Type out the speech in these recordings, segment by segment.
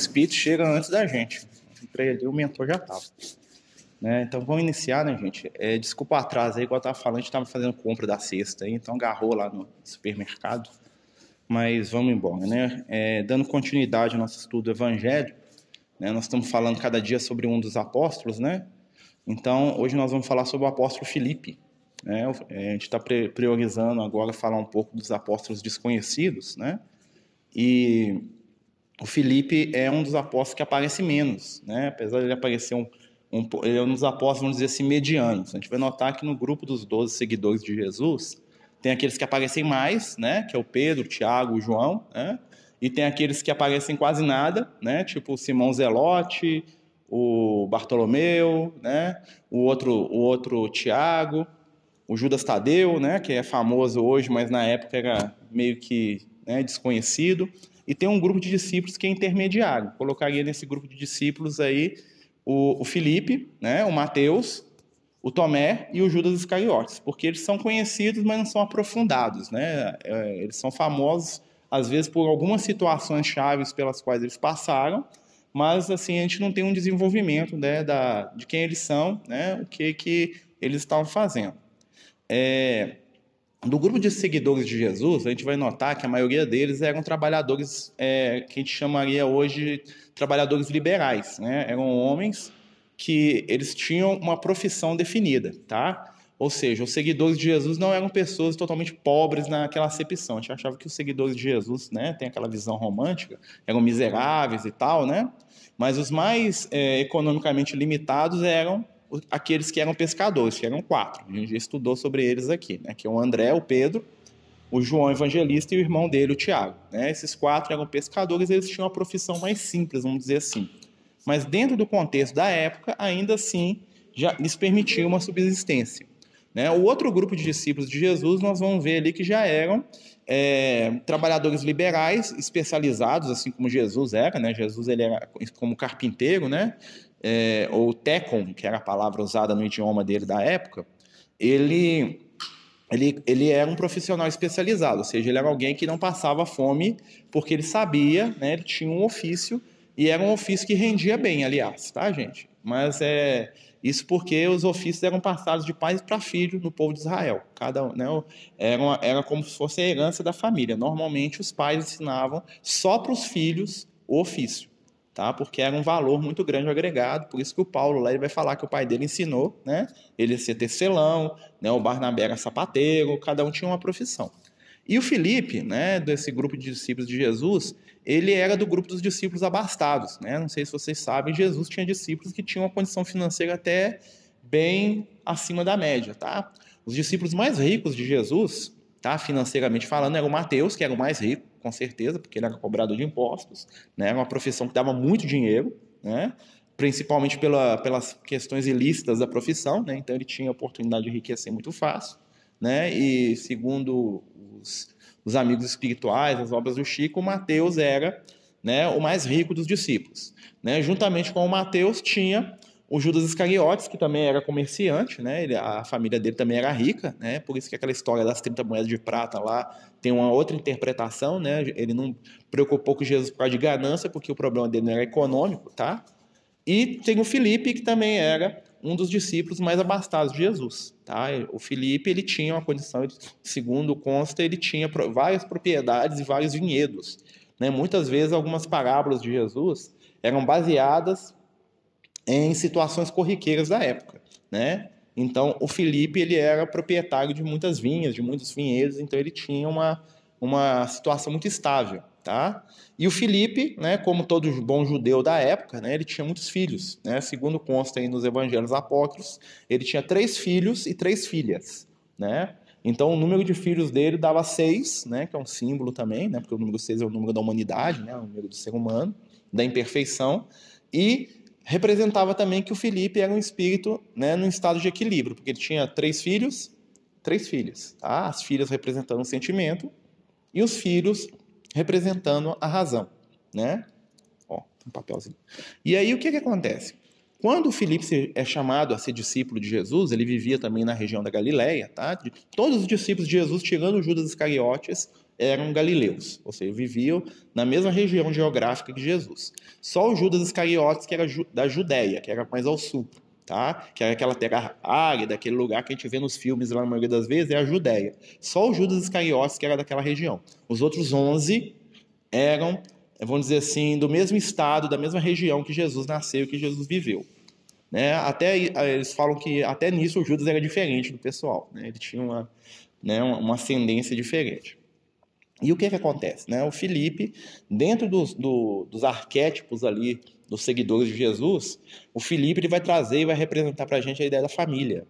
espíritos chegam antes da gente. Entrei ali, o mentor já estava. Né? Então vamos iniciar, né, gente? É, desculpa o atraso aí, igual eu estava falando, a gente estava fazendo compra da aí, então agarrou lá no supermercado. Mas vamos embora, né? É, dando continuidade ao nosso estudo do Evangelho, né, nós estamos falando cada dia sobre um dos apóstolos, né? Então hoje nós vamos falar sobre o apóstolo Filipe. Né? É, a gente está priorizando agora falar um pouco dos apóstolos desconhecidos, né? E o Felipe é um dos apóstolos que aparece menos, né? Apesar de ele aparecer um, um, ele é um dos apóstolos, vamos dizer assim, medianos. A gente vai notar que no grupo dos 12 seguidores de Jesus, tem aqueles que aparecem mais, né? Que é o Pedro, o Tiago, o João, né? E tem aqueles que aparecem quase nada, né? Tipo o Simão Zelote, o Bartolomeu, né? O outro, o outro Tiago, o Judas Tadeu, né? Que é famoso hoje, mas na época era meio que né, desconhecido, e tem um grupo de discípulos que é intermediário. Colocaria nesse grupo de discípulos aí o, o Felipe, né, o Mateus, o Tomé e o Judas Iscariotes, porque eles são conhecidos, mas não são aprofundados, né? É, eles são famosos às vezes por algumas situações chaves pelas quais eles passaram, mas assim a gente não tem um desenvolvimento né, da, de quem eles são, né, o que que eles estavam fazendo. É, do grupo de seguidores de Jesus, a gente vai notar que a maioria deles eram trabalhadores é, que a gente chamaria hoje trabalhadores liberais, né? Eram homens que eles tinham uma profissão definida, tá? Ou seja, os seguidores de Jesus não eram pessoas totalmente pobres naquela acepção. A gente achava que os seguidores de Jesus, né, tem aquela visão romântica, eram miseráveis e tal, né? Mas os mais é, economicamente limitados eram aqueles que eram pescadores, que eram quatro. A gente já estudou sobre eles aqui, né? Que é o André, o Pedro, o João Evangelista e o irmão dele, o Tiago. Né? Esses quatro eram pescadores, eles tinham uma profissão mais simples, vamos dizer assim. Mas dentro do contexto da época, ainda assim, já lhes permitia uma subsistência. Né? O outro grupo de discípulos de Jesus, nós vamos ver ali que já eram é, trabalhadores liberais especializados, assim como Jesus era, né? Jesus ele era como carpinteiro, né? É, ou tecon, que era a palavra usada no idioma dele da época, ele, ele, ele era um profissional especializado, ou seja, ele era alguém que não passava fome porque ele sabia, né, ele tinha um ofício, e era um ofício que rendia bem, aliás, tá, gente? Mas é isso porque os ofícios eram passados de pais para filho no povo de Israel. Cada, né, era, uma, era como se fosse a herança da família. Normalmente os pais ensinavam só para os filhos o ofício tá? Porque era um valor muito grande agregado, por isso que o Paulo lá ele vai falar que o pai dele ensinou, né? Ele a ser tecelão, né? O Barnabé era sapateiro, cada um tinha uma profissão. E o Felipe, né, desse grupo de discípulos de Jesus, ele era do grupo dos discípulos abastados, né? Não sei se vocês sabem, Jesus tinha discípulos que tinham uma condição financeira até bem acima da média, tá? Os discípulos mais ricos de Jesus, tá, financeiramente falando, era o Mateus, que era o mais rico, com certeza, porque ele era cobrador de impostos, né? Era uma profissão que dava muito dinheiro, né? Principalmente pela, pelas questões ilícitas da profissão, né? Então ele tinha a oportunidade de enriquecer muito fácil, né? E segundo os, os amigos espirituais, as obras do Chico, Mateus era, né, o mais rico dos discípulos, né? Juntamente com o Mateus tinha o Judas Iscariotes, que também era comerciante, né? Ele, a família dele também era rica, né? Por isso que aquela história das 30 moedas de prata lá tem uma outra interpretação, né? Ele não preocupou com Jesus por causa de ganância, porque o problema dele não era econômico, tá? E tem o Felipe, que também era um dos discípulos mais abastados de Jesus, tá? O Felipe, ele tinha uma condição, segundo consta, ele tinha várias propriedades e vários vinhedos, né? Muitas vezes algumas parábolas de Jesus eram baseadas em situações corriqueiras da época, né? Então, o Felipe ele era proprietário de muitas vinhas, de muitos vinhedos, então ele tinha uma, uma situação muito estável, tá? E o Felipe, né, como todo bom judeu da época, né, ele tinha muitos filhos, né? Segundo consta aí nos evangelhos apócrifos, ele tinha três filhos e três filhas, né? Então, o número de filhos dele dava seis, né, que é um símbolo também, né, porque o número seis é o número da humanidade, né, o número do ser humano, da imperfeição, e representava também que o Felipe era um espírito né, num estado de equilíbrio, porque ele tinha três filhos, três filhas, tá? as filhas representando o sentimento e os filhos representando a razão, né? Ó, um papelzinho. E aí o que que acontece? Quando o Felipe é chamado a ser discípulo de Jesus, ele vivia também na região da Galileia, tá? Todos os discípulos de Jesus, tirando Judas Iscariotes, eram galileus, ou seja, viviam na mesma região geográfica que Jesus. Só o Judas Iscariotes, que era da Judéia, que era mais ao sul, tá? que era aquela terra árida, aquele lugar que a gente vê nos filmes lá na maioria das vezes, é a Judéia. Só o Judas Iscariotes, que era daquela região. Os outros 11 eram, vamos dizer assim, do mesmo estado, da mesma região que Jesus nasceu, que Jesus viveu. Né? Até eles falam que até nisso o Judas era diferente do pessoal, né? ele tinha uma, né, uma ascendência diferente. E o que, que acontece? Né? O Felipe, dentro dos, do, dos arquétipos ali dos seguidores de Jesus, o Felipe ele vai trazer e vai representar para a gente a ideia da família.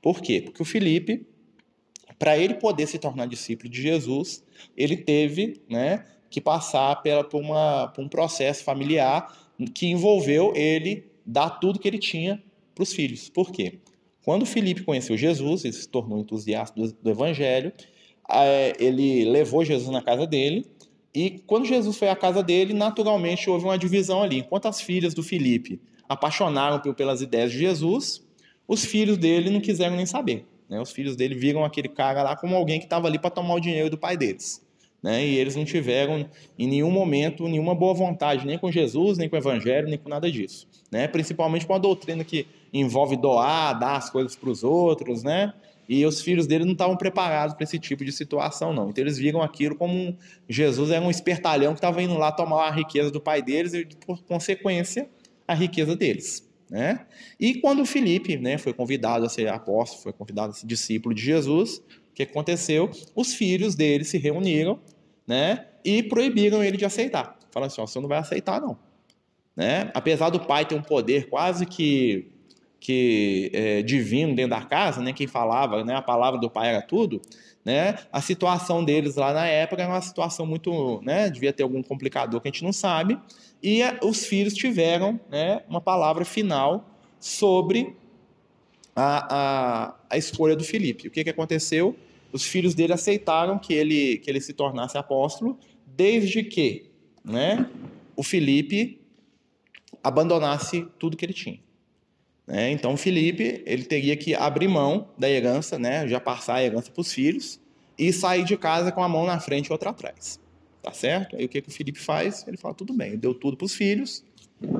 Por quê? Porque o Felipe, para ele poder se tornar discípulo de Jesus, ele teve né, que passar pela, por, uma, por um processo familiar que envolveu ele dar tudo que ele tinha para os filhos. Por quê? Quando Felipe conheceu Jesus, ele se tornou entusiasta do, do evangelho, é, ele levou Jesus na casa dele, e quando Jesus foi à casa dele, naturalmente houve uma divisão ali. Enquanto as filhas do Filipe apaixonaram pelas ideias de Jesus, os filhos dele não quiseram nem saber. Né? Os filhos dele viram aquele cara lá como alguém que estava ali para tomar o dinheiro do pai deles. Né? E eles não tiveram em nenhum momento nenhuma boa vontade, nem com Jesus, nem com o Evangelho, nem com nada disso. Né? Principalmente com a doutrina que envolve doar, dar as coisas para os outros, né? E os filhos dele não estavam preparados para esse tipo de situação, não. Então eles viram aquilo como Jesus era um espertalhão que estava indo lá tomar a riqueza do pai deles e, por consequência, a riqueza deles. Né? E quando Felipe né, foi convidado a ser apóstolo, foi convidado a ser discípulo de Jesus, o que aconteceu? Os filhos dele se reuniram né, e proibiram ele de aceitar. Falaram assim: ó, você não vai aceitar, não. Né? Apesar do pai ter um poder quase que que é, divino dentro da casa, né, quem falava, né, a palavra do pai era tudo, né, a situação deles lá na época era uma situação muito, né, devia ter algum complicador que a gente não sabe, e a, os filhos tiveram, né, uma palavra final sobre a, a, a escolha do Filipe. O que, que aconteceu? Os filhos dele aceitaram que ele, que ele se tornasse apóstolo, desde que, né, o Filipe abandonasse tudo que ele tinha. Né? Então, Felipe ele teria que abrir mão da herança, né? já passar a herança para os filhos, e sair de casa com a mão na frente e outra atrás. Tá certo? Aí o que, que o Felipe faz? Ele fala: tudo bem, deu tudo para os filhos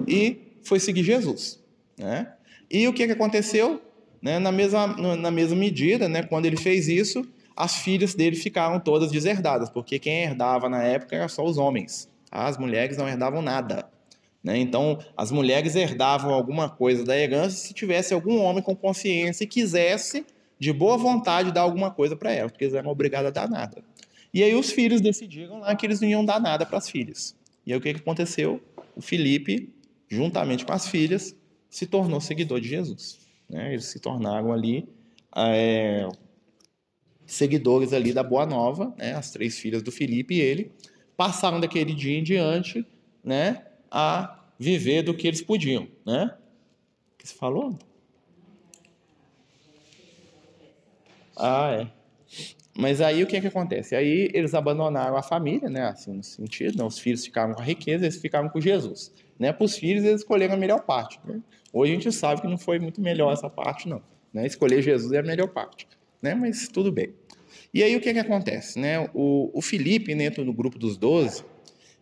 e foi seguir Jesus. Né? E o que, que aconteceu? Né? Na, mesma, na mesma medida, né? quando ele fez isso, as filhas dele ficaram todas deserdadas, porque quem herdava na época era só os homens. As mulheres não herdavam nada. Né? Então, as mulheres herdavam alguma coisa da herança se tivesse algum homem com consciência e quisesse, de boa vontade, dar alguma coisa para elas, porque eles eram obrigados a dar nada. E aí os filhos decidiram lá que eles não iam dar nada para as filhas. E aí o que, que aconteceu? O Felipe, juntamente com as filhas, se tornou seguidor de Jesus. Né? Eles se tornaram ali é, seguidores ali da Boa Nova, né? as três filhas do Felipe e ele, passaram daquele dia em diante, né? A viver do que eles podiam, né? O que você falou? Ah, é. Mas aí o que, é que acontece? Aí eles abandonaram a família, né? Assim, no sentido, né? os filhos ficaram com a riqueza, eles ficaram com Jesus. Né? Para os filhos, eles escolheram a melhor parte. Né? Hoje a gente sabe que não foi muito melhor essa parte, não. Né? Escolher Jesus é a melhor parte. Né? Mas tudo bem. E aí o que, é que acontece? Né? O, o Felipe, dentro do grupo dos doze,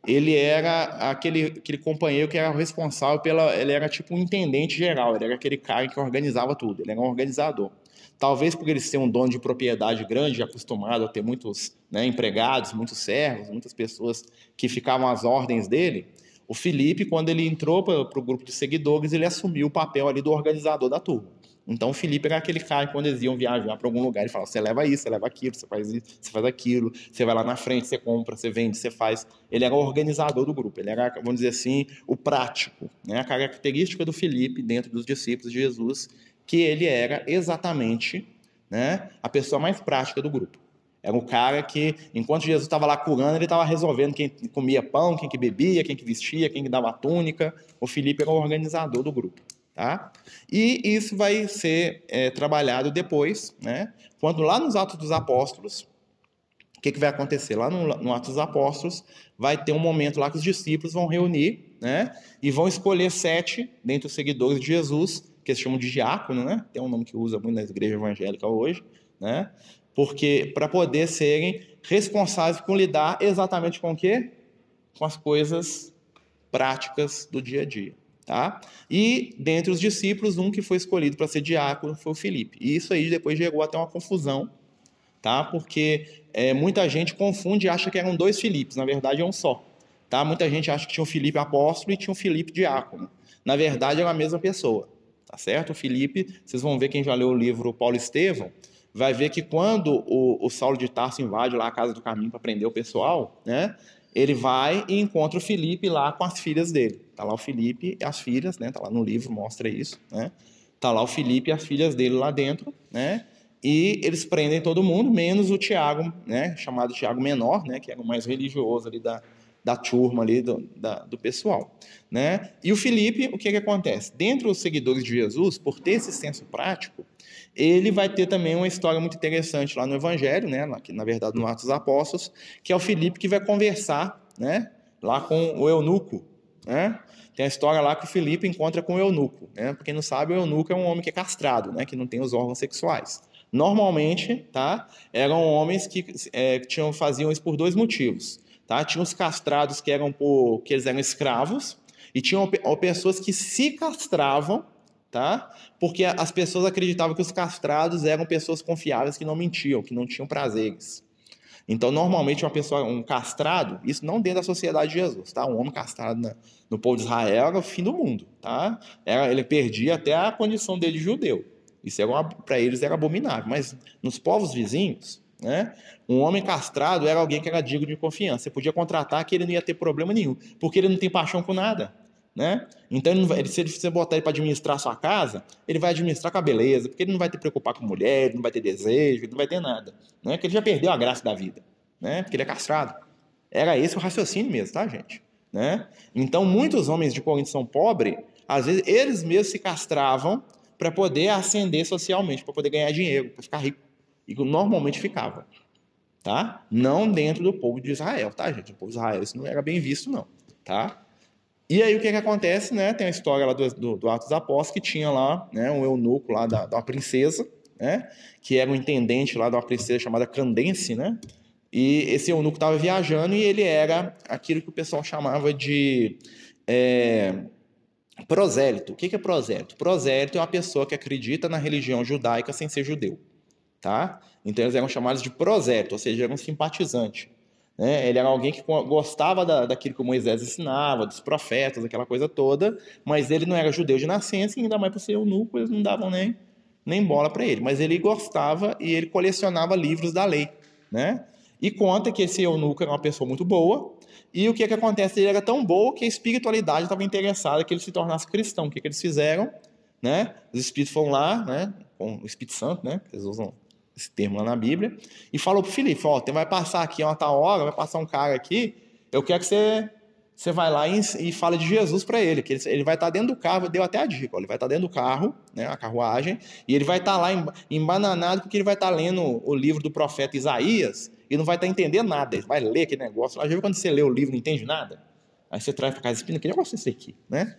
ele era aquele, aquele companheiro que era responsável pela. Ele era tipo um intendente geral, ele era aquele cara que organizava tudo, ele era um organizador. Talvez por ele ser um dono de propriedade grande, acostumado a ter muitos né, empregados, muitos servos, muitas pessoas que ficavam às ordens dele, o Felipe, quando ele entrou para o grupo de seguidores, ele assumiu o papel ali do organizador da turma. Então o Felipe era aquele cara que quando eles iam viajar para algum lugar, ele falava: você leva isso, você leva aquilo, você faz isso, você faz aquilo, você vai lá na frente, você compra, você vende, você faz. Ele era o organizador do grupo, ele era, vamos dizer assim, o prático. Né? A característica do Felipe dentro dos discípulos de Jesus, que ele era exatamente né, a pessoa mais prática do grupo. Era o cara que, enquanto Jesus estava lá curando, ele estava resolvendo quem comia pão, quem que bebia, quem que vestia, quem que dava túnica. O Felipe era o organizador do grupo. Tá? E isso vai ser é, trabalhado depois, né? quando lá nos Atos dos Apóstolos, o que, que vai acontecer? Lá no, no Atos dos Apóstolos, vai ter um momento lá que os discípulos vão reunir né? e vão escolher sete dentre os seguidores de Jesus, que eles chamam de diácono, né? tem um nome que usa muito na igreja evangélica hoje, né? Porque para poder serem responsáveis por lidar exatamente com o quê? Com as coisas práticas do dia a dia. Tá? E dentre os discípulos, um que foi escolhido para ser diácono foi o Filipe. E isso aí depois chegou até uma confusão, tá? Porque é, muita gente confunde e acha que eram dois Filipes, na verdade é um só. Tá? Muita gente acha que tinha o Filipe apóstolo e tinha o Filipe diácono. Na verdade, é a mesma pessoa. Tá certo? O Filipe, vocês vão ver quem já leu o livro Paulo Estevão, vai ver que quando o, o Saulo de Tarso invade lá a casa do caminho para prender o pessoal, né? Ele vai e encontra o Filipe lá com as filhas dele. Tá lá o Filipe e as filhas, né? Tá lá no livro, mostra isso, né? Tá lá o Filipe e as filhas dele lá dentro, né? E eles prendem todo mundo, menos o Tiago, né? Chamado Tiago Menor, né? Que era o mais religioso ali da, da turma ali do, da, do pessoal, né? E o Filipe, o que que acontece? Dentro dos seguidores de Jesus, por ter esse senso prático, ele vai ter também uma história muito interessante lá no Evangelho, né, na verdade no Atos dos Apóstolos, que é o Filipe que vai conversar, né, lá com o eunuco, né? Tem a história lá que o Filipe encontra com o eunuco, né? Porque quem não sabe, o eunuco é um homem que é castrado, né, que não tem os órgãos sexuais. Normalmente, tá, eram homens que é, tinham faziam isso por dois motivos, tá? Tinha os castrados que eram por que eles eram escravos e tinham pessoas que se castravam tá? Porque as pessoas acreditavam que os castrados eram pessoas confiáveis que não mentiam, que não tinham prazeres. Então, normalmente, uma pessoa, um castrado, isso não dentro da sociedade de Jesus, tá? Um homem castrado na, no povo de Israel era o fim do mundo, tá? Era, ele perdia até a condição dele de judeu. Isso para eles era abominável. Mas nos povos vizinhos, né? Um homem castrado era alguém que era digno de confiança. Você podia contratar que ele não ia ter problema nenhum, porque ele não tem paixão por nada. Né? Então, ele vai, se você botar ele para administrar sua casa, ele vai administrar com a beleza, porque ele não vai ter preocupar com mulher, não vai ter desejo, ele não vai ter nada. Né? Porque ele já perdeu a graça da vida, né? porque ele é castrado. Era esse o raciocínio mesmo, tá, gente? Né? Então, muitos homens de Corinto são pobres, às vezes eles mesmos se castravam para poder ascender socialmente, para poder ganhar dinheiro, para ficar rico. E normalmente ficava. Tá? Não dentro do povo de Israel, tá, gente? O povo de Israel isso não era bem visto, não. Tá? E aí o que, que acontece, né? Tem a história lá do, do, do Atos Apóstolos que tinha lá, né, um eunuco lá da, da princesa, né? Que era um intendente lá de uma princesa chamada Candence, né? E esse eunuco estava viajando e ele era aquilo que o pessoal chamava de é, prosélito. O que, que é prosélito? Prosélito é uma pessoa que acredita na religião judaica sem ser judeu, tá? Então eles eram chamados de prosélito, ou seja, eram simpatizante. Né? Ele era alguém que gostava da, daquilo que Moisés ensinava, dos profetas, aquela coisa toda, mas ele não era judeu de nascença, e ainda mais por ser eunuco, eles não davam nem, nem bola para ele. Mas ele gostava e ele colecionava livros da lei. Né? E conta que esse eunuco era uma pessoa muito boa, e o que, que acontece? Ele era tão boa que a espiritualidade estava interessada que ele se tornasse cristão. O que, que eles fizeram? Né? Os espíritos foram lá, né? com o Espírito Santo, né? eles usam esse termo lá na Bíblia, e falou para Filipe, ó, vai passar aqui uma tal hora, vai passar um cara aqui, eu quero que você, você vai lá e, e fala de Jesus para ele, que ele, ele vai estar tá dentro do carro, deu até a dica, ó, ele vai estar tá dentro do carro, né, a carruagem, e ele vai estar tá lá embananado porque ele vai estar tá lendo o livro do profeta Isaías e não vai estar tá entendendo nada, ele vai ler aquele negócio, lá já viu quando você lê o livro e não entende nada? Aí você traz para casa espina, que negócio é esse aqui, né?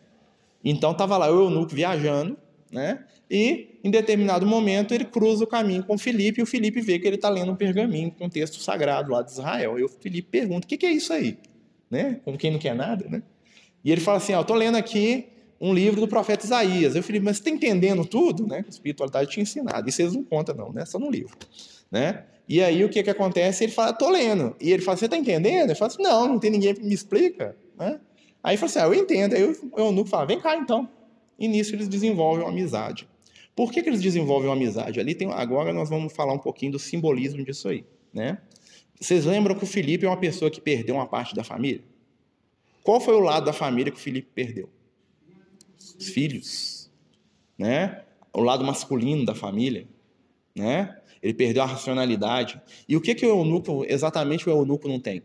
Então tava lá o eunuco viajando, né? E, em determinado momento, ele cruza o caminho com o Felipe e o Felipe vê que ele está lendo um pergaminho com um texto sagrado lá de Israel. E o Felipe pergunta: o que, que é isso aí? Né? Como quem não quer nada, né? E ele fala assim: estou lendo aqui um livro do profeta Isaías. Eu falei, mas você está entendendo tudo? Né? A espiritualidade te ensinado. Isso eles não contam, não, né? Só no livro. Né? E aí o que, que acontece? Ele fala, estou lendo. E ele fala, você está entendendo? Ele fala assim, não, não tem ninguém que me explica. Né? Aí ele fala assim, ah, eu entendo. Aí o eunuco fala, vem cá então. E nisso eles desenvolvem uma amizade. Por que, que eles desenvolvem uma amizade? Ali tem, agora nós vamos falar um pouquinho do simbolismo disso aí, né? Vocês lembram que o Felipe é uma pessoa que perdeu uma parte da família? Qual foi o lado da família que o Felipe perdeu? Os filhos, né? O lado masculino da família, né? Ele perdeu a racionalidade. E o que que o eunuco, exatamente o eunuco não tem?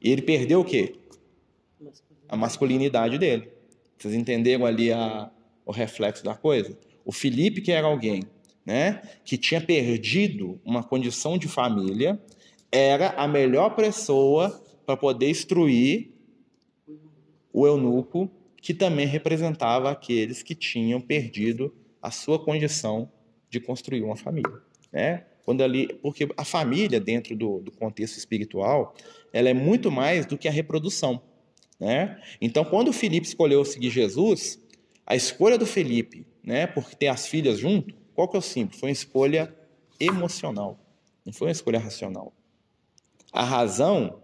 Ele perdeu o quê? A masculinidade dele. Vocês entenderam ali a, o reflexo da coisa? O Felipe, que era alguém né, que tinha perdido uma condição de família, era a melhor pessoa para poder instruir o eunuco, que também representava aqueles que tinham perdido a sua condição de construir uma família, né? Quando ali, porque a família dentro do, do contexto espiritual, ela é muito mais do que a reprodução, né? Então, quando o Felipe escolheu seguir Jesus, a escolha do Felipe, né, porque ter as filhas junto, qual que é o símbolo? Foi uma escolha emocional, não foi uma escolha racional. A razão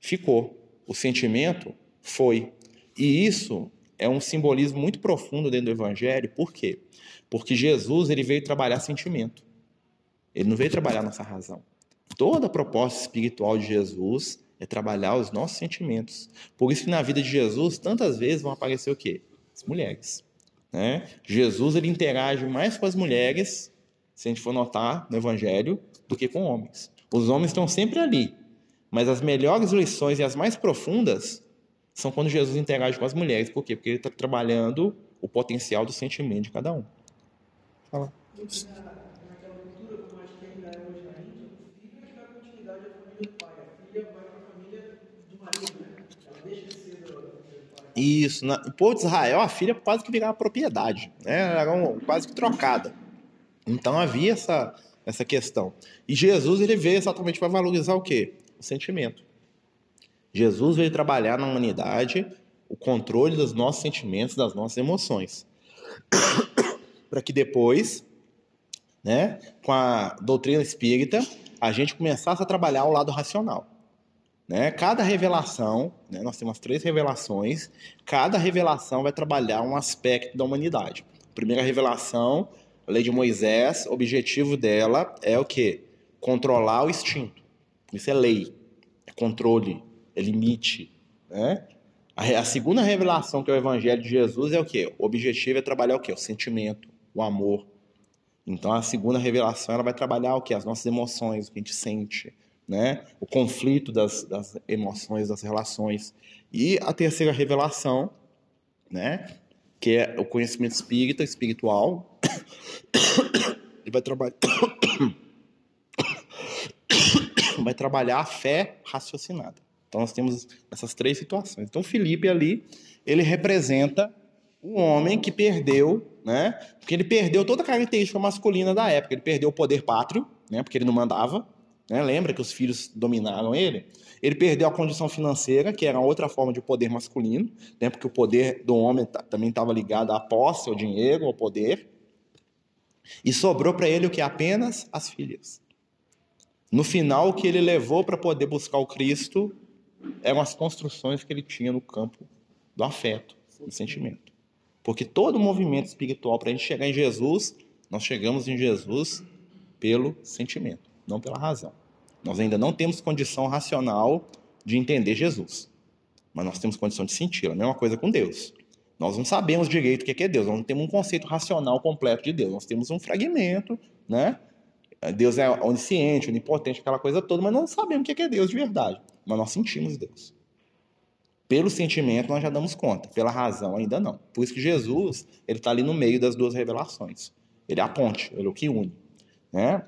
ficou, o sentimento foi. E isso é um simbolismo muito profundo dentro do evangelho, por quê? Porque Jesus ele veio trabalhar sentimento. Ele não veio trabalhar nossa razão. Toda a proposta espiritual de Jesus é trabalhar os nossos sentimentos. Por isso que na vida de Jesus, tantas vezes vão aparecer o quê? As mulheres. Né? Jesus ele interage mais com as mulheres, se a gente for notar no Evangelho, do que com homens. Os homens estão sempre ali, mas as melhores lições e as mais profundas são quando Jesus interage com as mulheres. Por quê? Porque ele está trabalhando o potencial do sentimento de cada um. Fala. Isso. Na, o povo de Israel, a filha quase que virava propriedade, né? Era um, quase que trocada. Então havia essa, essa questão. E Jesus ele veio exatamente para valorizar o quê? O sentimento. Jesus veio trabalhar na humanidade o controle dos nossos sentimentos, das nossas emoções. para que depois, né, com a doutrina espírita, a gente começasse a trabalhar o lado racional. Né? Cada revelação, né? nós temos três revelações, cada revelação vai trabalhar um aspecto da humanidade. primeira revelação, a lei de Moisés, o objetivo dela é o quê? Controlar o instinto. Isso é lei, é controle, é limite. Né? A, segunda revelação, que é o Evangelho de Jesus, é o quê? O objetivo é trabalhar o quê? O sentimento, o amor. Então a segunda revelação ela vai trabalhar o quê? As nossas emoções, o que a gente sente né? o conflito das, das emoções, das relações. E a terceira revelação, né? que é o conhecimento espírita, espiritual, ele vai trabalhar vai trabalhar a fé raciocinada. Então nós temos essas três situações. Então Felipe ali, ele representa um homem que perdeu, né? Porque ele perdeu toda a característica masculina da época. Ele perdeu o poder pátrio, né? Porque ele não mandava, né? Lembra que os filhos dominaram ele? Ele perdeu a condição financeira, que era outra forma de poder masculino, né? porque o poder do homem também estava ligado à posse, ao dinheiro, ao poder. E sobrou para ele o que? Apenas as filhas. No final, o que ele levou para poder buscar o Cristo eram as construções que ele tinha no campo do afeto, do sentimento. Porque todo movimento espiritual, para a gente chegar em Jesus, nós chegamos em Jesus pelo sentimento não pela razão. Nós ainda não temos condição racional de entender Jesus, mas nós temos condição de senti-lo. A mesma coisa com Deus. Nós não sabemos direito o que é Deus, nós não temos um conceito racional completo de Deus, nós temos um fragmento, né? Deus é onisciente, onipotente, aquela coisa toda, mas não sabemos o que é Deus de verdade. Mas nós sentimos Deus. Pelo sentimento nós já damos conta, pela razão ainda não. Por isso que Jesus ele está ali no meio das duas revelações. Ele é a ponte, ele é o que une. Né?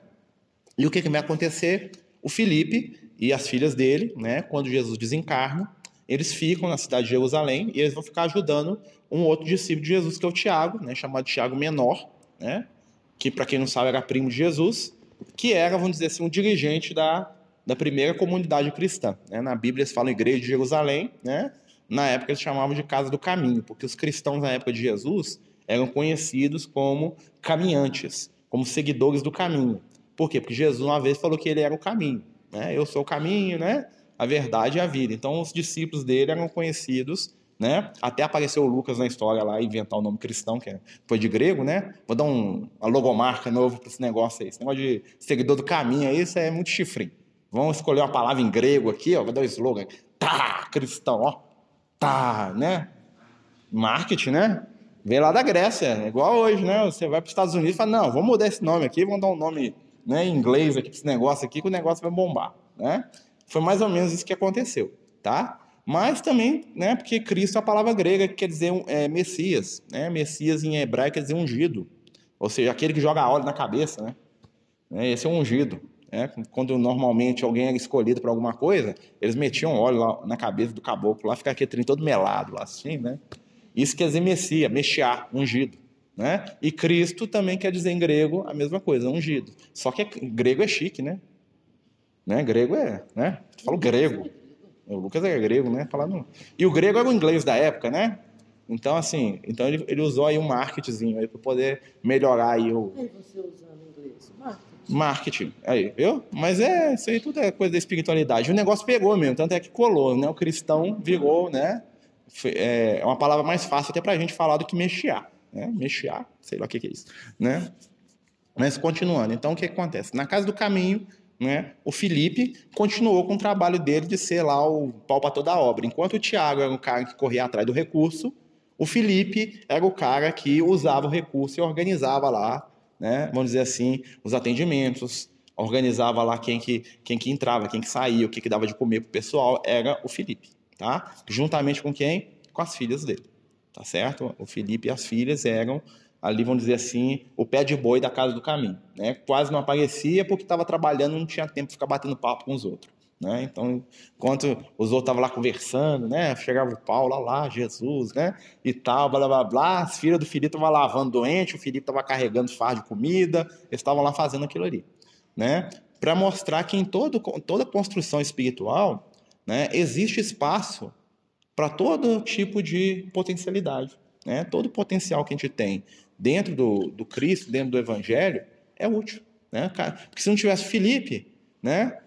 E o que, que vai acontecer? O Felipe e as filhas dele, né, quando Jesus desencarna, eles ficam na cidade de Jerusalém e eles vão ficar ajudando um outro discípulo de Jesus, que é o Tiago, né, chamado Tiago Menor, né, que, para quem não sabe, era primo de Jesus, que era, vamos dizer assim, um dirigente da, da primeira comunidade cristã. Né? Na Bíblia eles falam Igreja de Jerusalém, né? na época eles chamavam de Casa do Caminho, porque os cristãos na época de Jesus eram conhecidos como caminhantes, como seguidores do caminho. Por quê? Porque Jesus uma vez falou que ele era o caminho. Né? Eu sou o caminho, né? a verdade e a vida. Então os discípulos dele eram conhecidos, né? Até apareceu o Lucas na história lá, inventar o nome cristão, que é, foi de grego, né? Vou dar um, uma logomarca novo para esse negócio aí. Esse negócio de seguidor do caminho aí, isso é muito chifrinho. Vamos escolher uma palavra em grego aqui, ó, vou dar um slogan. Tá, cristão, ó. Tá, né? Marketing, né? Vem lá da Grécia, é igual hoje, né? Você vai para os Estados Unidos e fala, não, vamos mudar esse nome aqui, vamos dar um nome né, inglês aqui para esse negócio aqui, que o negócio vai bombar, né? Foi mais ou menos isso que aconteceu, tá? Mas também, né, porque Cristo é a palavra grega que quer dizer é, Messias, né? Messias em hebraico quer dizer ungido, ou seja, aquele que joga óleo na cabeça, né? né esse é um ungido. Né? Quando normalmente alguém era escolhido para alguma coisa, eles metiam óleo lá na cabeça do caboclo, lá ficava aquele trem todo melado lá assim, né? Isso quer dizer Messias, Mexiá, ungido, né? E Cristo também quer dizer em grego a mesma coisa, ungido. Só que é, grego é chique, né? né? Grego é, né? Eu falo grego. O Lucas é grego, né? Falando. E o grego era o inglês da época, né? Então, assim, então ele, ele usou aí um marketing aí para poder melhorar aí o. E você usando inglês? Marketing. Marketing, aí, viu? Mas é, isso aí tudo é coisa da espiritualidade. O negócio pegou mesmo, tanto é que colou, né? O cristão virou, né? É uma palavra mais fácil até para a gente falar do que mexiar, né? Mexiar, sei lá o que, que é isso, né? Mas continuando, então o que, que acontece? Na casa do caminho, né, o Felipe continuou com o trabalho dele de ser lá o pau para toda a obra. Enquanto o Tiago era o cara que corria atrás do recurso, o Felipe era o cara que usava o recurso e organizava lá, né, vamos dizer assim, os atendimentos, organizava lá quem que, quem que entrava, quem que saía, o que, que dava de comer pro pessoal, era o Felipe, tá? Juntamente com quem? Com as filhas dele, tá certo? O Felipe e as filhas eram ali, vamos dizer assim, o pé de boi da casa do caminho. Né? Quase não aparecia porque estava trabalhando não tinha tempo de ficar batendo papo com os outros. Né? Então, enquanto os outros estavam lá conversando, né? chegava o Paulo lá, Jesus, né? e tal, blá blá blá, as filhas do Felipe estavam lavando doente, o Felipe estava carregando fardo de comida, eles estavam lá fazendo aquilo ali. Né? Para mostrar que em todo, toda construção espiritual né, existe espaço para todo tipo de potencialidade. Né? Todo potencial que a gente tem dentro do, do Cristo, dentro do Evangelho, é útil. Né? Porque se não tivesse Felipe, né,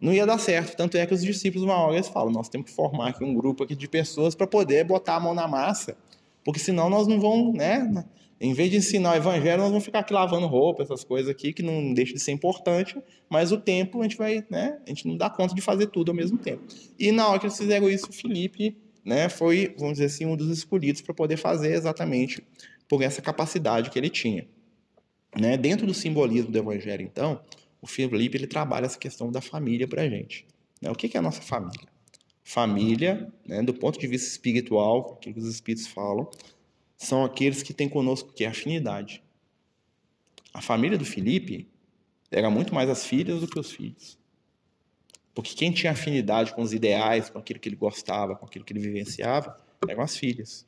não ia dar certo. Tanto é que os discípulos, uma hora, eles falam: nós temos que formar aqui um grupo aqui de pessoas para poder botar a mão na massa, porque senão nós não vamos, né? Em vez de ensinar o evangelho, nós vamos ficar aqui lavando roupa, essas coisas aqui, que não deixa de ser importante, mas o tempo a gente vai, né? A gente não dá conta de fazer tudo ao mesmo tempo. E na hora que eles fizeram isso, o Felipe, né, foi, vamos dizer assim, um dos escolhidos para poder fazer exatamente por essa capacidade que ele tinha. Né? Dentro do simbolismo do Evangelho, então, o Filipe ele trabalha essa questão da família para a gente. Né? O que é a nossa família? Família, né, do ponto de vista espiritual, aquilo que os espíritos falam, são aqueles que têm conosco que é afinidade. A família do Felipe era muito mais as filhas do que os filhos. Porque quem tinha afinidade com os ideais, com aquilo que ele gostava, com aquilo que ele vivenciava, eram as filhas.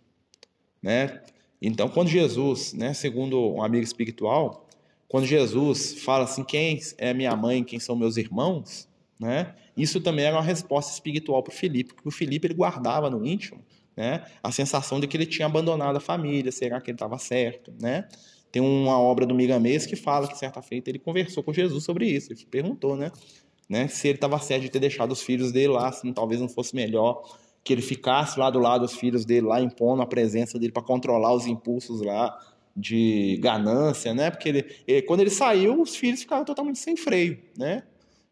Né? Então, quando Jesus, né, segundo um amigo espiritual, quando Jesus fala assim, quem é minha mãe, quem são meus irmãos, né, isso também era uma resposta espiritual para o Filipe, porque o Filipe ele guardava no íntimo né, a sensação de que ele tinha abandonado a família, será que ele estava certo, né? Tem uma obra do Migamês que fala que certa feita ele conversou com Jesus sobre isso, ele perguntou, né, né se ele estava certo de ter deixado os filhos dele lá, se talvez não fosse melhor que ele ficasse lá do lado dos filhos dele, lá impondo a presença dele para controlar os impulsos lá de ganância, né? Porque ele, ele, quando ele saiu, os filhos ficaram totalmente sem freio, né?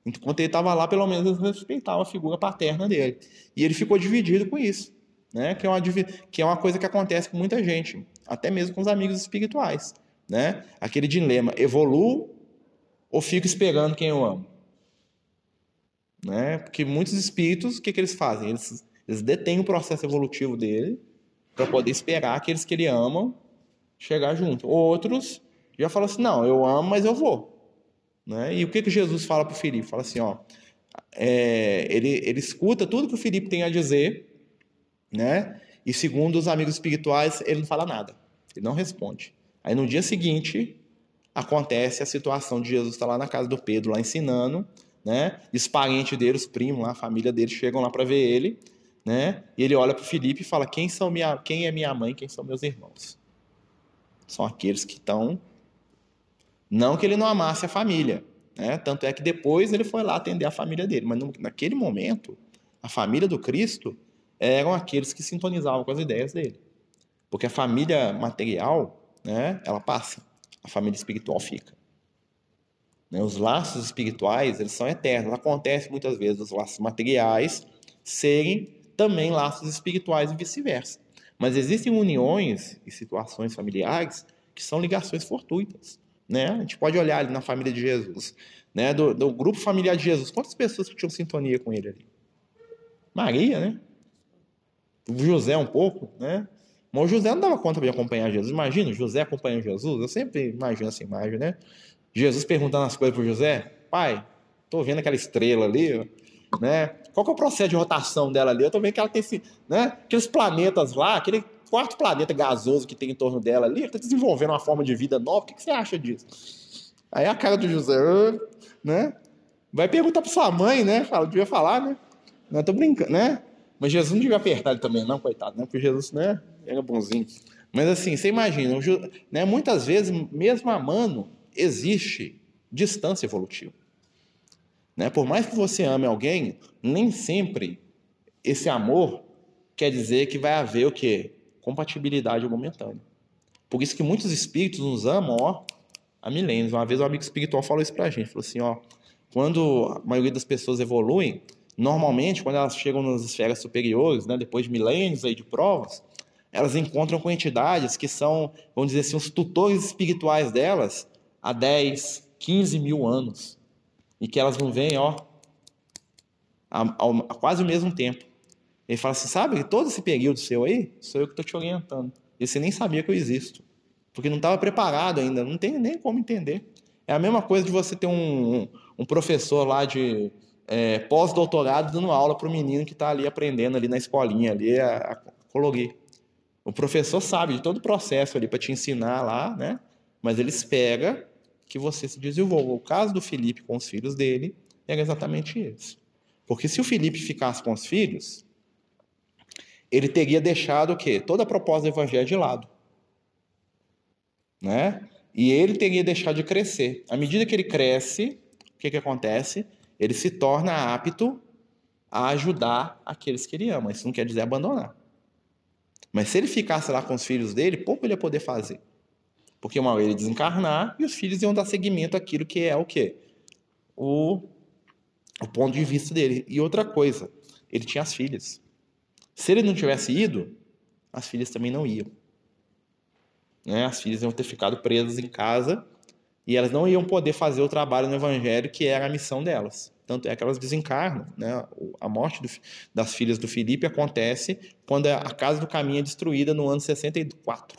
Enquanto ele estava lá, pelo menos eles a figura paterna dele. E ele ficou dividido com isso, né? Que é uma, que é uma coisa que acontece com muita gente, até mesmo com os amigos espirituais, né? Aquele dilema, evoluo ou fico esperando quem eu amo? Né? Porque muitos espíritos, o que, que eles fazem? Eles eles detêm o processo evolutivo dele para poder esperar aqueles que ele amam chegar junto. Outros já falam assim: não, eu amo, mas eu vou. Né? E o que, que Jesus fala para o Filipe? Fala assim: ó, é, ele, ele escuta tudo que o Filipe tem a dizer, né? e segundo os amigos espirituais, ele não fala nada, ele não responde. Aí no dia seguinte acontece a situação de Jesus estar tá lá na casa do Pedro, lá ensinando, né? E os parentes dele, os primos, a família dele chegam lá para ver ele né? E ele olha para Felipe e fala: quem, são minha, quem é minha mãe, quem são meus irmãos? São aqueles que estão. Não que ele não amasse a família, né? Tanto é que depois ele foi lá atender a família dele, mas naquele momento, a família do Cristo eram aqueles que sintonizavam com as ideias dele. Porque a família material, né, ela passa, a família espiritual fica. Né? Os laços espirituais, eles são eternos. Acontece muitas vezes os laços materiais serem também laços espirituais e vice-versa. Mas existem uniões e situações familiares que são ligações fortuitas. Né? A gente pode olhar ali na família de Jesus, né? do, do grupo familiar de Jesus, quantas pessoas que tinham sintonia com ele ali? Maria, né? José um pouco, né? Mas o José não dava conta de acompanhar Jesus. Imagina, José acompanhando Jesus. Eu sempre imagino essa imagem, né? Jesus perguntando as coisas para José: Pai, estou vendo aquela estrela ali, né? Qual que é o processo de rotação dela ali? Eu tô vendo que ela tem esse, né? aqueles planetas lá, aquele quatro planetas gasosos que tem em torno dela ali, está desenvolvendo uma forma de vida nova. O que, que você acha disso? Aí a cara do José, né? Vai perguntar para sua mãe, né? Fala, devia falar, né? Não, tô brincando, né? Mas Jesus não devia apertar ele também, não, coitado, né? Porque Jesus, né? Era bonzinho. Mas assim, você imagina, né? muitas vezes, mesmo amando, existe distância evolutiva. Né? Por mais que você ame alguém, nem sempre esse amor quer dizer que vai haver o quê? Compatibilidade momentânea. Por isso que muitos espíritos nos amam, ó, há milênios. Uma vez um amigo espiritual falou isso pra gente, falou assim, ó, quando a maioria das pessoas evoluem, normalmente quando elas chegam nas esferas superiores, né, depois de milênios aí de provas, elas encontram com entidades que são, vamos dizer assim, os tutores espirituais delas há 10, 15 mil anos. E que elas não vêm, ó, há, há quase o mesmo tempo. Ele fala assim: sabe, todo esse período seu aí, sou eu que estou te orientando. E você nem sabia que eu existo. Porque não estava preparado ainda, não tem nem como entender. É a mesma coisa de você ter um, um, um professor lá de é, pós-doutorado dando aula para o menino que está ali aprendendo ali na escolinha ali a, a colorir. O professor sabe de todo o processo ali para te ensinar lá, né? Mas ele espera que você se desenvolva. O caso do Felipe com os filhos dele era exatamente esse. Porque se o Felipe ficasse com os filhos, ele teria deixado o quê? Toda a proposta do evangelho de lado. Né? E ele teria deixado de crescer. À medida que ele cresce, o que, que acontece? Ele se torna apto a ajudar aqueles que ele ama. Isso não quer dizer abandonar. Mas se ele ficasse lá com os filhos dele, pouco ele ia poder fazer. Porque uma hora ele desencarnar e os filhos iam dar seguimento àquilo que é o quê? O, o ponto de vista dele. E outra coisa, ele tinha as filhas. Se ele não tivesse ido, as filhas também não iam. Né? As filhas iam ter ficado presas em casa e elas não iam poder fazer o trabalho no evangelho que era a missão delas. Tanto é que elas desencarnam. Né? A morte do, das filhas do Filipe acontece quando a casa do caminho é destruída no ano 64.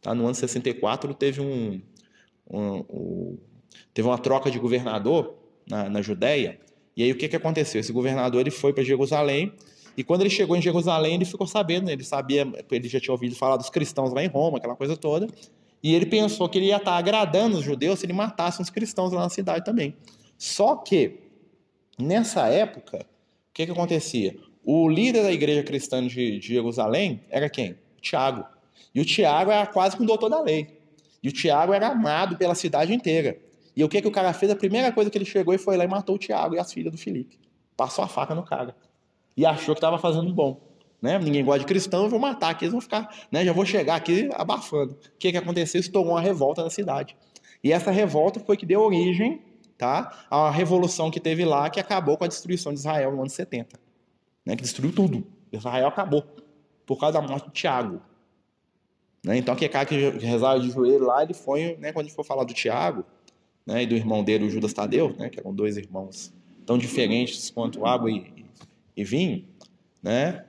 Tá? No ano 64 teve um, um, um teve uma troca de governador na, na Judéia. E aí o que, que aconteceu? Esse governador ele foi para Jerusalém e quando ele chegou em Jerusalém ele ficou sabendo, ele sabia, ele já tinha ouvido falar dos cristãos lá em Roma, aquela coisa toda. E ele pensou que ele ia estar agradando os judeus se ele matasse os cristãos lá na cidade também. Só que nessa época, o que, que acontecia? O líder da igreja cristã de, de Jerusalém era quem? Tiago. E o Tiago era quase que um doutor da lei. E o Tiago era amado pela cidade inteira. E o que, que o cara fez? A primeira coisa que ele chegou e foi lá e matou o Tiago e as filhas do Felipe. Passou a faca no cara. E achou que estava fazendo bom. Né? Ninguém gosta de cristão, eu vou matar aqui, eles vão ficar, né? já vou chegar aqui abafando. O que, que aconteceu? Estourou uma revolta na cidade. E essa revolta foi que deu origem tá, a revolução que teve lá, que acabou com a destruição de Israel no ano 70. Né? Que destruiu tudo. Israel acabou. Por causa da morte de Tiago. Né? Então, aquele cara que rezava de joelho lá, ele foi, né, quando ele for falar do Tiago, né, e do irmão dele, o Judas Tadeu, né, que eram dois irmãos tão diferentes quanto água e, e vinho, né?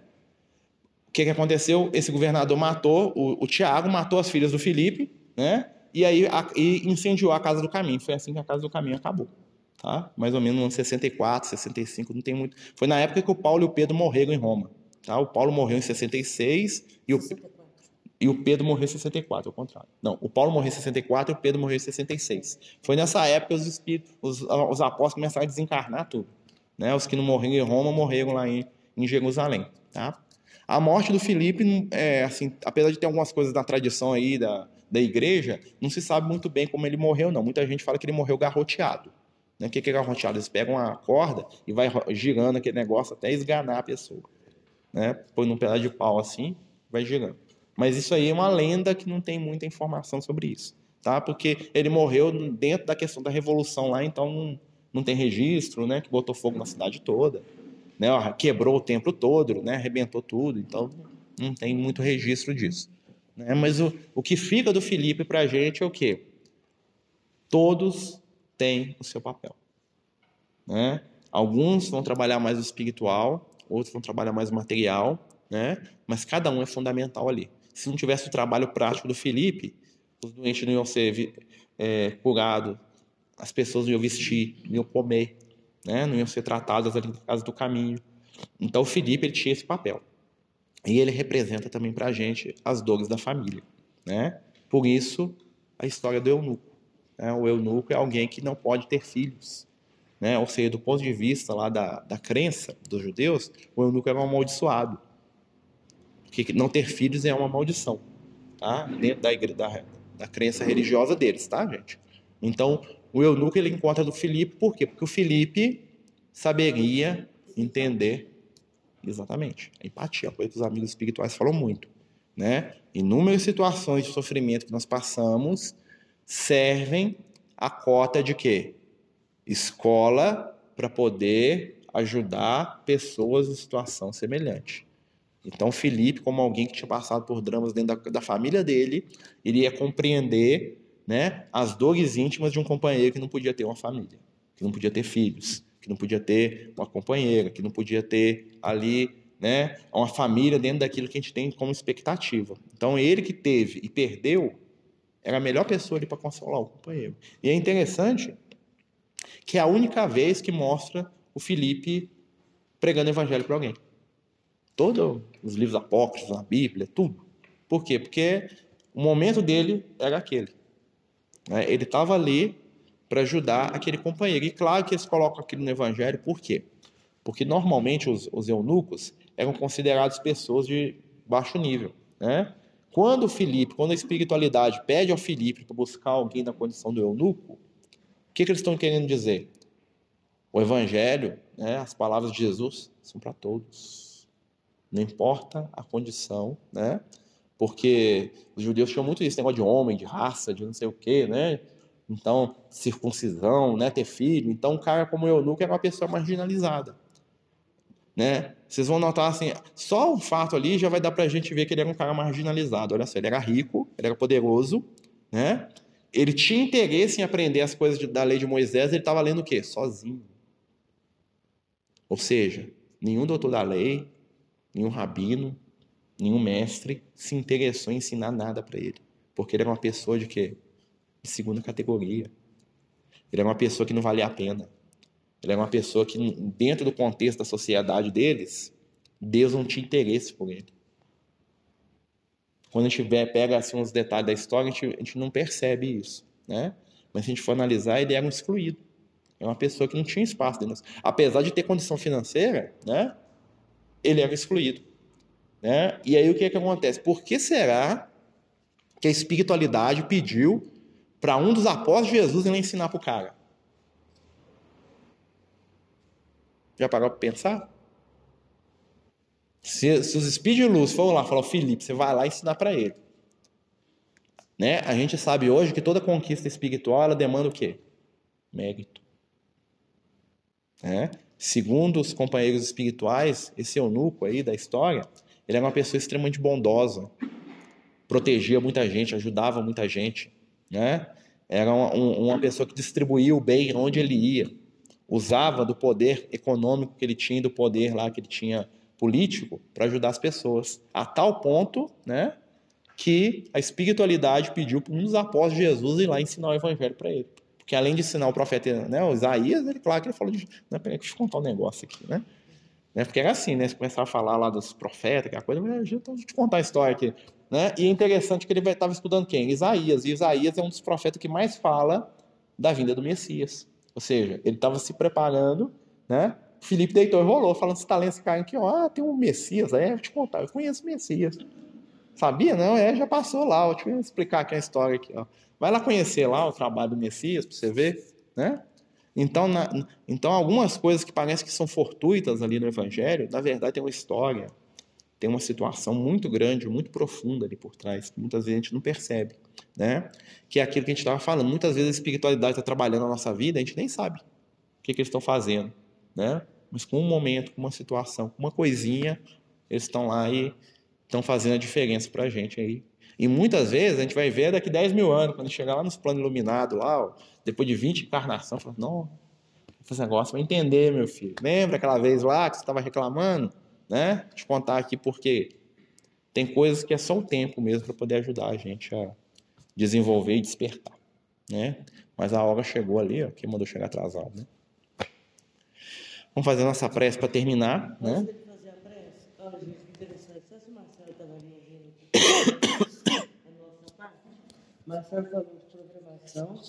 O que, que aconteceu? Esse governador matou o, o Tiago, matou as filhas do Felipe, né? E aí a, e incendiou a Casa do Caminho. Foi assim que a Casa do Caminho acabou. Tá? Mais ou menos no ano 64, 65, não tem muito. Foi na época que o Paulo e o Pedro morreram em Roma. Tá? O Paulo morreu em 66 e o, e o Pedro morreu em 64, ao contrário. Não, o Paulo morreu em 64 e o Pedro morreu em 66. Foi nessa época que os, espíritos, os, os apóstolos começaram a desencarnar tudo. Né? Os que não morreram em Roma morreram lá em, em Jerusalém. Tá? A morte do Filipe, é, assim, apesar de ter algumas coisas da tradição aí da, da igreja, não se sabe muito bem como ele morreu, não. Muita gente fala que ele morreu garroteado. Né? O que é garroteado? Eles pegam uma corda e vai girando aquele negócio até esganar a pessoa. Né? Põe num pedaço de pau assim, vai girando. Mas isso aí é uma lenda que não tem muita informação sobre isso, tá? Porque ele morreu dentro da questão da revolução lá, então não, não tem registro, né? Que botou fogo na cidade toda, né? Quebrou o templo todo, né? Arrebentou tudo, então não tem muito registro disso. Né? Mas o, o que fica do Felipe para a gente é o quê? Todos têm o seu papel, né? Alguns vão trabalhar mais o espiritual, outros vão trabalhar mais o material, né? Mas cada um é fundamental ali. Se não tivesse o trabalho prático do Felipe, os doentes não iam ser é, curados, as pessoas não iam vestir, não iam comer, né? não iam ser tratadas ali na casa do caminho. Então o Felipe ele tinha esse papel. E ele representa também para a gente as dores da família. Né? Por isso, a história do eunuco. Né? O eunuco é alguém que não pode ter filhos. Né? Ou seja, do ponto de vista lá da, da crença dos judeus, o eunuco era um amaldiçoado. Porque não ter filhos é uma maldição. Tá? Dentro da, da, da crença religiosa deles, tá, gente? Então, o eunuco ele encontra do Filipe, por quê? Porque o Filipe saberia entender exatamente a empatia, a coisa que os amigos espirituais falam muito, né? Inúmeras situações de sofrimento que nós passamos servem a cota de quê? Escola para poder ajudar pessoas em situação semelhante. Então, Felipe, como alguém que tinha passado por dramas dentro da, da família dele, iria compreender né, as dores íntimas de um companheiro que não podia ter uma família, que não podia ter filhos, que não podia ter uma companheira, que não podia ter ali né, uma família dentro daquilo que a gente tem como expectativa. Então, ele que teve e perdeu, era a melhor pessoa ali para consolar o companheiro. E é interessante que é a única vez que mostra o Felipe pregando o evangelho para alguém. Todos os livros apócrifos, a Bíblia, tudo. Por quê? Porque o momento dele era aquele. Né? Ele estava ali para ajudar aquele companheiro. E claro que eles colocam aquilo no Evangelho, por quê? Porque normalmente os, os eunucos eram considerados pessoas de baixo nível. Né? Quando o Filipe, quando a espiritualidade pede ao Filipe para buscar alguém na condição do eunuco, o que, que eles estão querendo dizer? O Evangelho, né, as palavras de Jesus, são para todos. Não importa a condição, né? Porque os judeus tinham muito isso, negócio de homem, de raça, de não sei o quê, né? Então, circuncisão, né, ter filho. Então, um cara como eu nunca era uma pessoa marginalizada. Né? Vocês vão notar assim, só o fato ali já vai dar pra gente ver que ele era um cara marginalizado. Olha só, ele era rico, ele era poderoso, né? Ele tinha interesse em aprender as coisas da lei de Moisés, ele estava lendo o quê? Sozinho. Ou seja, nenhum doutor da lei, nenhum rabino, nenhum mestre se interessou em ensinar nada para ele, porque ele era uma pessoa de quê? De segunda categoria. Ele era uma pessoa que não valia a pena. Ele era uma pessoa que, dentro do contexto da sociedade deles, Deus não tinha interesse por ele. Quando a gente pega assim, uns detalhes da história, a gente, a gente não percebe isso. Né? Mas se a gente for analisar, ele era um excluído. É uma pessoa que não tinha espaço dentro. Apesar de ter condição financeira, né? ele era excluído. Né? E aí o que, é que acontece? Por que será que a espiritualidade pediu para um dos apóstolos de Jesus ele ensinar para o cara? Já parou para pensar? Se, se, os espíritos de luz foram lá falaram, Felipe, você vai lá ensinar para ele. Né? A gente sabe hoje que toda conquista espiritual ela demanda o quê? Mérito. Né? Segundo os companheiros espirituais, esse eunuco aí da história, ele era uma pessoa extremamente bondosa, protegia muita gente, ajudava muita gente, né? Era uma, uma pessoa que distribuía o bem onde ele ia, usava do poder econômico que ele tinha, do poder lá que ele tinha político, para ajudar as pessoas, a tal ponto, né? Que a espiritualidade pediu para um dos apóstolos de Jesus ir lá ensinar o evangelho para ele. Porque além de ensinar o profeta, né, o Isaías, ele, claro que ele falou de. Não, peraí, deixa eu contar um negócio aqui, né? Né? Porque era assim, né? Você começava a falar lá dos profetas, aquela coisa, mas deixa eu te contar a história aqui. Né? E é interessante que ele estava estudando quem? Isaías. E Isaías é um dos profetas que mais fala da vinda do Messias. Ou seja, ele estava se preparando, né? Felipe deitou e rolou, falando: está lendo esse cara aqui, ó, ah, tem um Messias, é, vou te contar, eu conheço o Messias. Sabia? Não, é, já passou lá, deixa eu explicar aqui a história aqui, ó. Vai lá conhecer lá o trabalho do Messias para você ver, né? Então, na, então, algumas coisas que parecem que são fortuitas ali no Evangelho, na verdade tem uma história, tem uma situação muito grande, muito profunda ali por trás, que muitas vezes a gente não percebe, né? Que é aquilo que a gente estava falando. Muitas vezes a espiritualidade está trabalhando na nossa vida, a gente nem sabe o que, que eles estão fazendo, né? Mas com um momento, com uma situação, com uma coisinha, eles estão lá e estão fazendo a diferença para a gente aí. E muitas vezes a gente vai ver daqui 10 mil anos, quando chegar lá nos planos iluminados, lá, depois de 20 encarnações, fala, não, esse negócio vai entender, meu filho. Lembra aquela vez lá que você estava reclamando? Né? Eu te contar aqui porque tem coisas que é só o tempo mesmo para poder ajudar a gente a desenvolver e despertar. Né? Mas a hora chegou ali, ó, quem mandou chegar atrasado, né? Vamos fazer nossa prece para terminar, né? fazer a prece? Olha, gente, interessante Só se o Marcelo estava ali ouvindo aqui, a nossa parte. Marcelo falou de programação,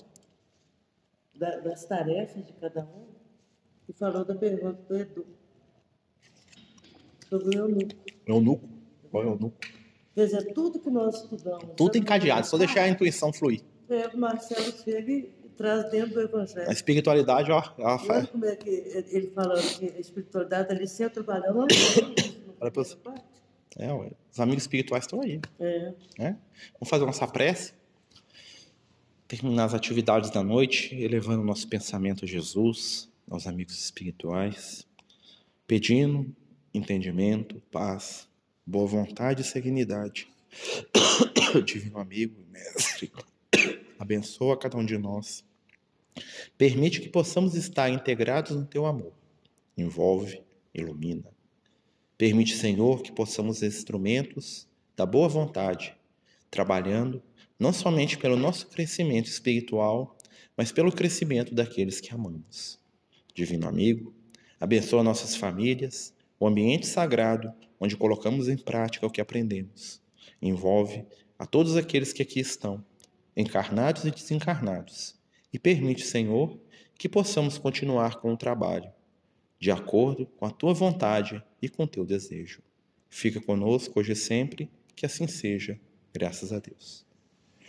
da- das tarefas de cada um, e falou da pergunta do Edu. Sobre o eunuco. Eunuco. Qual é o eunuco? Quer dizer, tudo que nós estudamos. Tudo encadeado, só deixar a intuição fluir. É, o Marcelo chega e traz dentro do A Evangelho. espiritualidade, ó, Olha faz. como é que ele falando que a espiritualidade ali sempre trabalhando. Olha pra você. É, ué, os amigos espirituais estão aí. É. né? Vamos fazer nossa prece, terminar as atividades da noite, elevando nosso pensamento a Jesus, aos amigos espirituais, pedindo entendimento, paz, boa vontade e serenidade. Divino amigo e mestre, abençoa cada um de nós. Permite que possamos estar integrados no teu amor. Envolve, ilumina. Permite, Senhor, que possamos ser instrumentos da boa vontade, trabalhando não somente pelo nosso crescimento espiritual, mas pelo crescimento daqueles que amamos. Divino amigo, abençoa nossas famílias, o ambiente sagrado onde colocamos em prática o que aprendemos. Envolve a todos aqueles que aqui estão, encarnados e desencarnados, e permite, Senhor, que possamos continuar com o trabalho, de acordo com a tua vontade e com o teu desejo. Fica conosco hoje e sempre, que assim seja, graças a Deus.